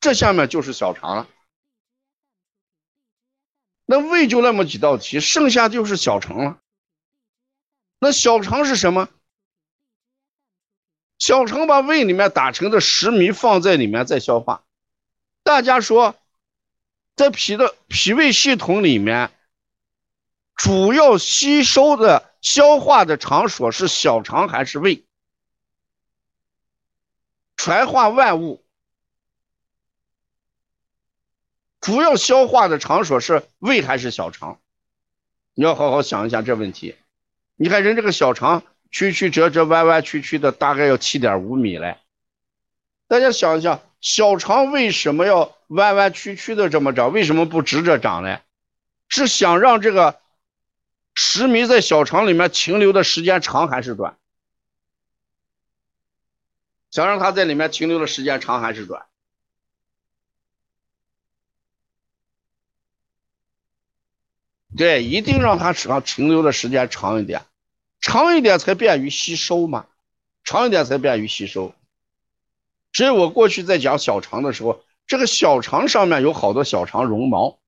这下面就是小肠了。那胃就那么几道题，剩下就是小肠了。那小肠是什么？小肠把胃里面打成的食糜放在里面再消化。大家说，在脾的脾胃系统里面，主要吸收的、消化的场所是小肠还是胃？传化万物。主要消化的场所是胃还是小肠？你要好好想一下这问题。你看人这个小肠曲曲折折、弯弯曲曲的，大概要七点五米嘞。大家想一想，小肠为什么要弯弯曲曲的这么长？为什么不直着长呢？是想让这个食糜在小肠里面停留的时间长还是短？想让它在里面停留的时间长还是短？对，一定让它长停留的时间长一点，长一点才便于吸收嘛，长一点才便于吸收。所以我过去在讲小肠的时候，这个小肠上面有好多小肠绒毛，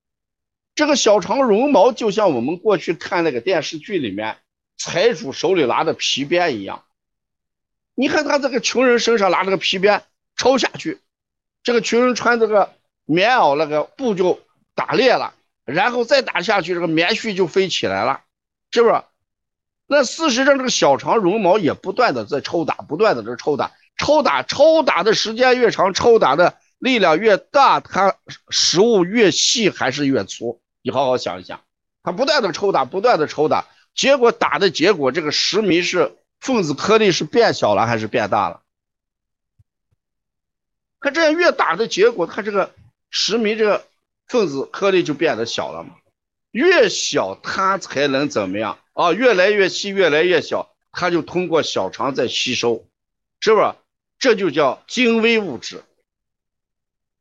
这个小肠绒毛就像我们过去看那个电视剧里面财主手里拿的皮鞭一样。你看他这个穷人身上拿这个皮鞭抽下去，这个穷人穿这个棉袄那个布就打裂了。然后再打下去，这个棉絮就飞起来了，是不是？那事实上，这个小肠绒毛也不断的在抽打，不断的在抽打，抽打，抽打的时间越长，抽打的力量越大，它食物越细还是越粗？你好好想一想，它不断的抽打，不断的抽打，结果打的结果，这个食糜是分子颗粒是变小了还是变大了？它这样越打的结果，它这个食糜这个。分子颗粒就变得小了嘛，越小它才能怎么样啊？越来越细，越来越小，它就通过小肠在吸收，是不是？这就叫精微物质。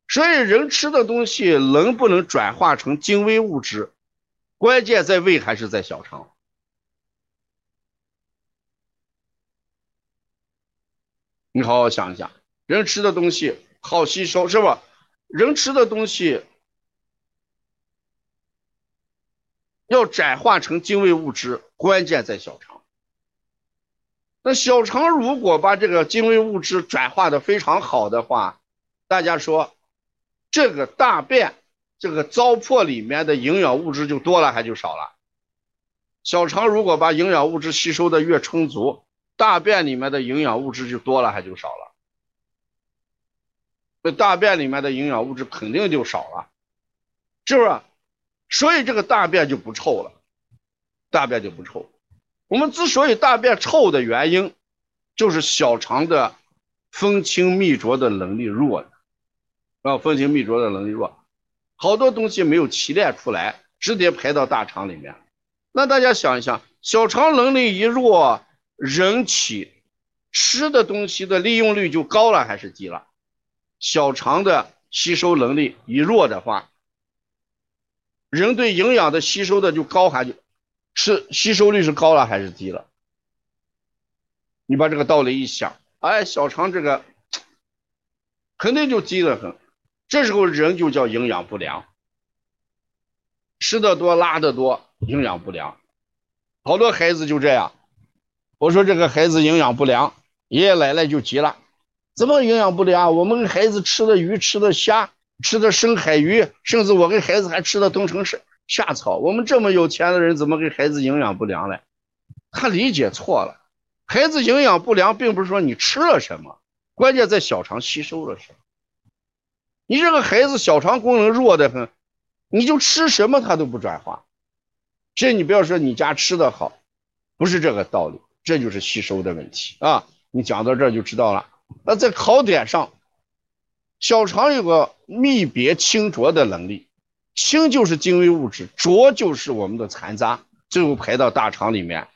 所以人吃的东西能不能转化成精微物质，关键在胃还是在小肠？你好好想一想，人吃的东西好吸收，是吧？人吃的东西。要转化成精微物质，关键在小肠。那小肠如果把这个精微物质转化的非常好的话，大家说，这个大便这个糟粕里面的营养物质就多了还就少了？小肠如果把营养物质吸收的越充足，大便里面的营养物质就多了还就少了？那大便里面的营养物质肯定就少了，是不是？所以这个大便就不臭了，大便就不臭。我们之所以大便臭的原因，就是小肠的分清泌浊的能力弱了啊，分清泌浊的能力弱，好多东西没有提炼出来，直接排到大肠里面。那大家想一想，小肠能力一弱，人体吃的东西的利用率就高了还是低了？小肠的吸收能力一弱的话。人对营养的吸收的就高还是吸收率是高了还是低了？你把这个道理一想，哎，小肠这个肯定就低得很。这时候人就叫营养不良，吃的多拉的多，营养不良。好多孩子就这样。我说这个孩子营养不良，爷爷奶奶就急了，怎么营养不良？我们孩子吃的鱼吃的虾。吃的深海鱼，甚至我给孩子还吃的冬虫夏夏草。我们这么有钱的人，怎么给孩子营养不良嘞？他理解错了。孩子营养不良，并不是说你吃了什么，关键在小肠吸收了什么。你这个孩子小肠功能弱的很，你就吃什么他都不转化。这你不要说你家吃的好，不是这个道理，这就是吸收的问题啊。你讲到这就知道了。那在考点上。小肠有个泌别清浊的能力，清就是精微物质，浊就是我们的残渣，最后排到大肠里面，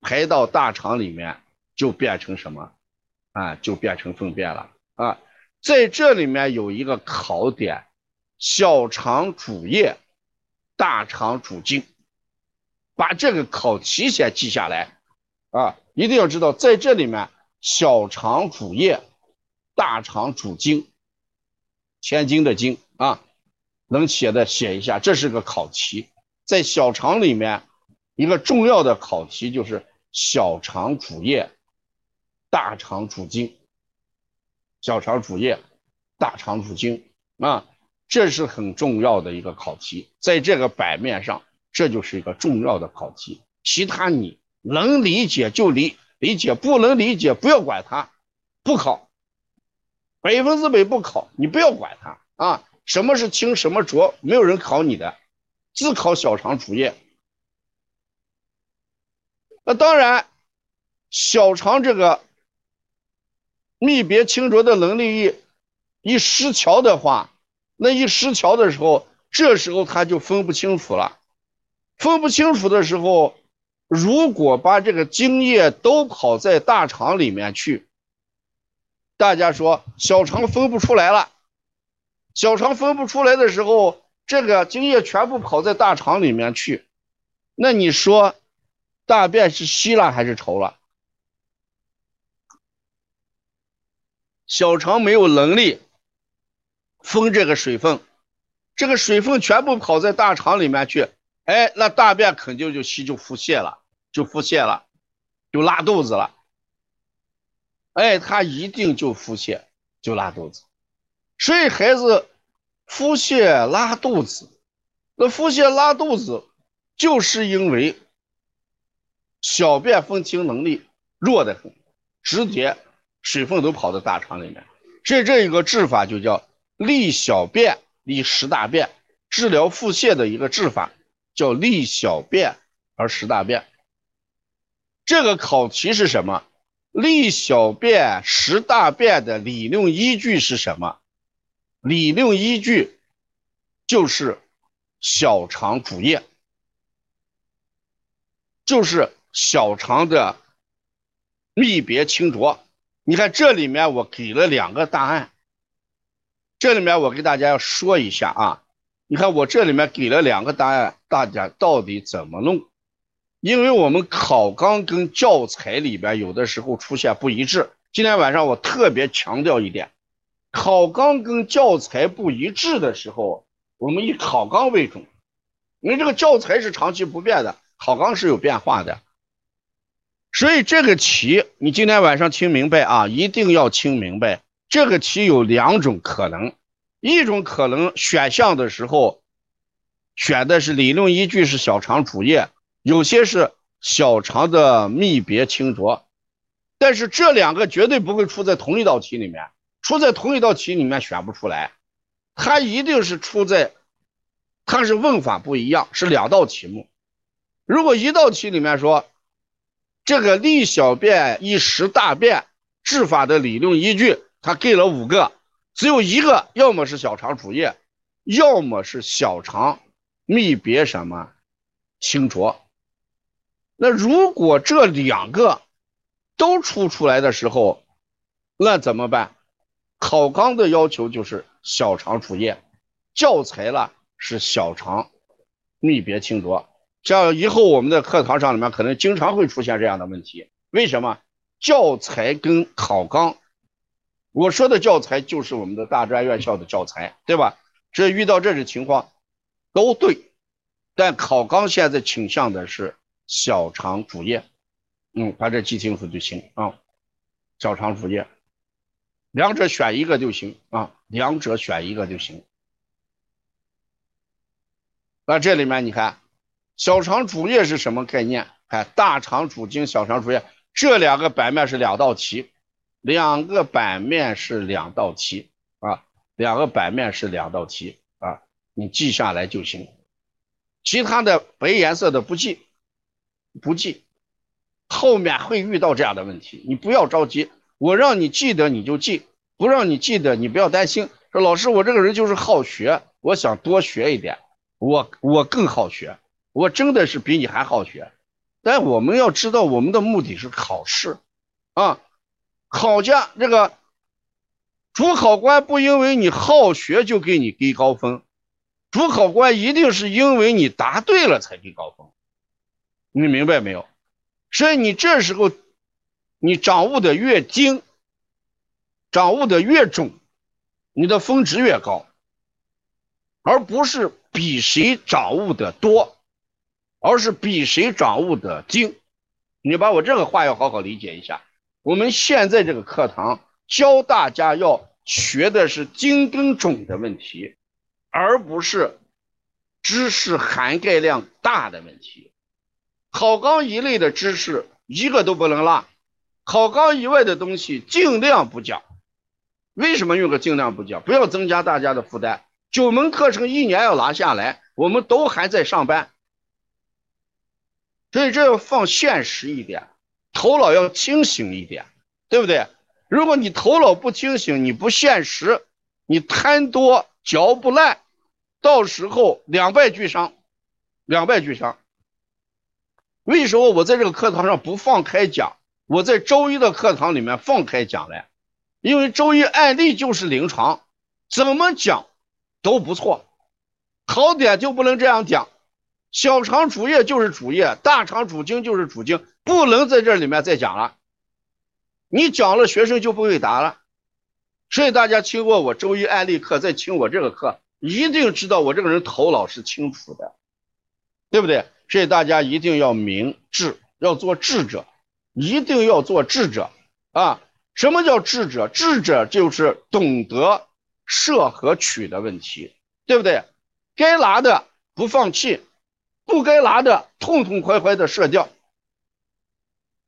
排到大肠里面就变成什么？啊，就变成粪便了啊！在这里面有一个考点：小肠主液，大肠主精。把这个考题先记下来啊！一定要知道，在这里面，小肠主液，大肠主精。千金的金啊，能写的写一下，这是个考题，在小肠里面一个重要的考题就是小肠主液，大肠主精，小肠主液，大肠主精啊，这是很重要的一个考题，在这个版面上，这就是一个重要的考题，其他你能理解就理理解，不能理解不要管它，不考。百分之百不考，你不要管它啊！什么是清，什么浊，没有人考你的，只考小肠主液。那当然，小肠这个泌别清浊的能力一一失调的话，那一失调的时候，这时候他就分不清楚了。分不清楚的时候，如果把这个精液都跑在大肠里面去。大家说小肠分不出来了，小肠分不出来的时候，这个精液全部跑在大肠里面去，那你说大便是稀了还是稠了？小肠没有能力分这个水分，这个水分全部跑在大肠里面去，哎，那大便肯定就稀就腹泻了，就腹泻了，就拉肚子了。哎，他一定就腹泻，就拉肚子。所以孩子腹泻拉肚子，那腹泻拉肚子，就是因为小便分清能力弱得很，直接水分都跑到大肠里面。所以这一个治法就叫利小便利食大便，治疗腹泻的一个治法叫利小便而食大便。这个考题是什么？利小便食大便的理论依据是什么？理论依据就是小肠主液，就是小肠的泌别清浊。你看这里面我给了两个答案，这里面我给大家要说一下啊。你看我这里面给了两个答案，大家到底怎么弄？因为我们考纲跟教材里边有的时候出现不一致，今天晚上我特别强调一点，考纲跟教材不一致的时候，我们以考纲为准，因为这个教材是长期不变的，考纲是有变化的，所以这个题你今天晚上听明白啊，一定要听明白，这个题有两种可能，一种可能选项的时候选的是理论依据是小肠主液。有些是小肠的泌别清浊，但是这两个绝对不会出在同一道题里面，出在同一道题里面选不出来，它一定是出在，它是问法不一样，是两道题目。如果一道题里面说这个利小便易食大便治法的理论依据，它给了五个，只有一个，要么是小肠主液，要么是小肠泌别什么清浊。那如果这两个都出出来的时候，那怎么办？考纲的要求就是小肠主液，教材了是小肠泌别清浊。像以后我们的课堂上里面可能经常会出现这样的问题。为什么？教材跟考纲，我说的教材就是我们的大专院校的教材，对吧？这遇到这种情况都对，但考纲现在倾向的是。小肠主液，嗯，把这记清楚就行啊。小肠主液，两者选一个就行啊，两者选一个就行。那这里面你看，小肠主液是什么概念？看大肠主精，小肠主液，这两个版面是两道题，两个版面是两道题啊，两个版面是两道题啊，你记下来就行，其他的白颜色的不记。不记，后面会遇到这样的问题，你不要着急。我让你记得你就记，不让你记得你不要担心。说老师，我这个人就是好学，我想多学一点。我我更好学，我真的是比你还好学。但我们要知道，我们的目的是考试啊。考家这个主考官不因为你好学就给你给高分，主考官一定是因为你答对了才给高分。你明白没有？所以你这时候，你掌握的越精，掌握的越准，你的峰值越高，而不是比谁掌握的多，而是比谁掌握的精。你把我这个话要好好理解一下。我们现在这个课堂教大家要学的是精跟种的问题，而不是知识涵盖量大的问题。考纲一类的知识一个都不能落，考纲以外的东西尽量不讲。为什么用个尽量不讲？不要增加大家的负担。九门课程一年要拿下来，我们都还在上班，所以这要放现实一点。头脑要清醒一点，对不对？如果你头脑不清醒，你不现实，你贪多嚼不烂，到时候两败俱伤，两败俱伤。为什么我在这个课堂上不放开讲？我在周一的课堂里面放开讲嘞，因为周一案例就是临床，怎么讲都不错。考点就不能这样讲，小肠主叶就是主叶，大肠主经就是主经。不能在这里面再讲了，你讲了学生就不会答了。所以大家听过我周一案例课，再听我这个课，一定知道我这个人头脑是清楚的，对不对？所以大家一定要明智，要做智者，一定要做智者啊！什么叫智者？智者就是懂得舍和取的问题，对不对？该拿的不放弃，不该拿的痛痛快快的舍掉。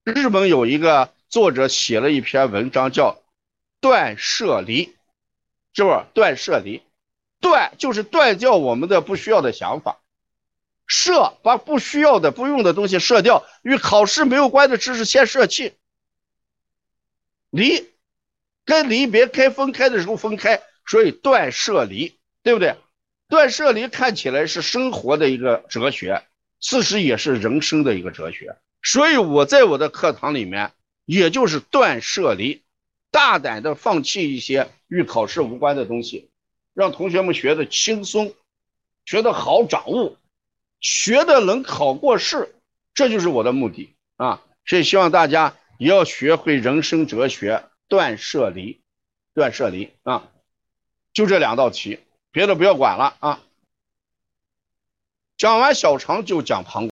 日本有一个作者写了一篇文章，叫“断舍离”，是不是？断舍离，断就是断掉我们的不需要的想法，舍把不需要的、不用的东西舍掉，与考试没有关的知识先舍弃。离，该离别、该分开的时候分开，所以断舍离，对不对？断舍离看起来是生活的一个哲学，事实也是人生的一个哲学。所以我在我的课堂里面，也就是断舍离，大胆的放弃一些与考试无关的东西，让同学们学的轻松，学的好掌握，学的能考过试，这就是我的目的啊！所以希望大家也要学会人生哲学，断舍离，断舍离啊！就这两道题，别的不要管了啊！讲完小肠就讲膀胱。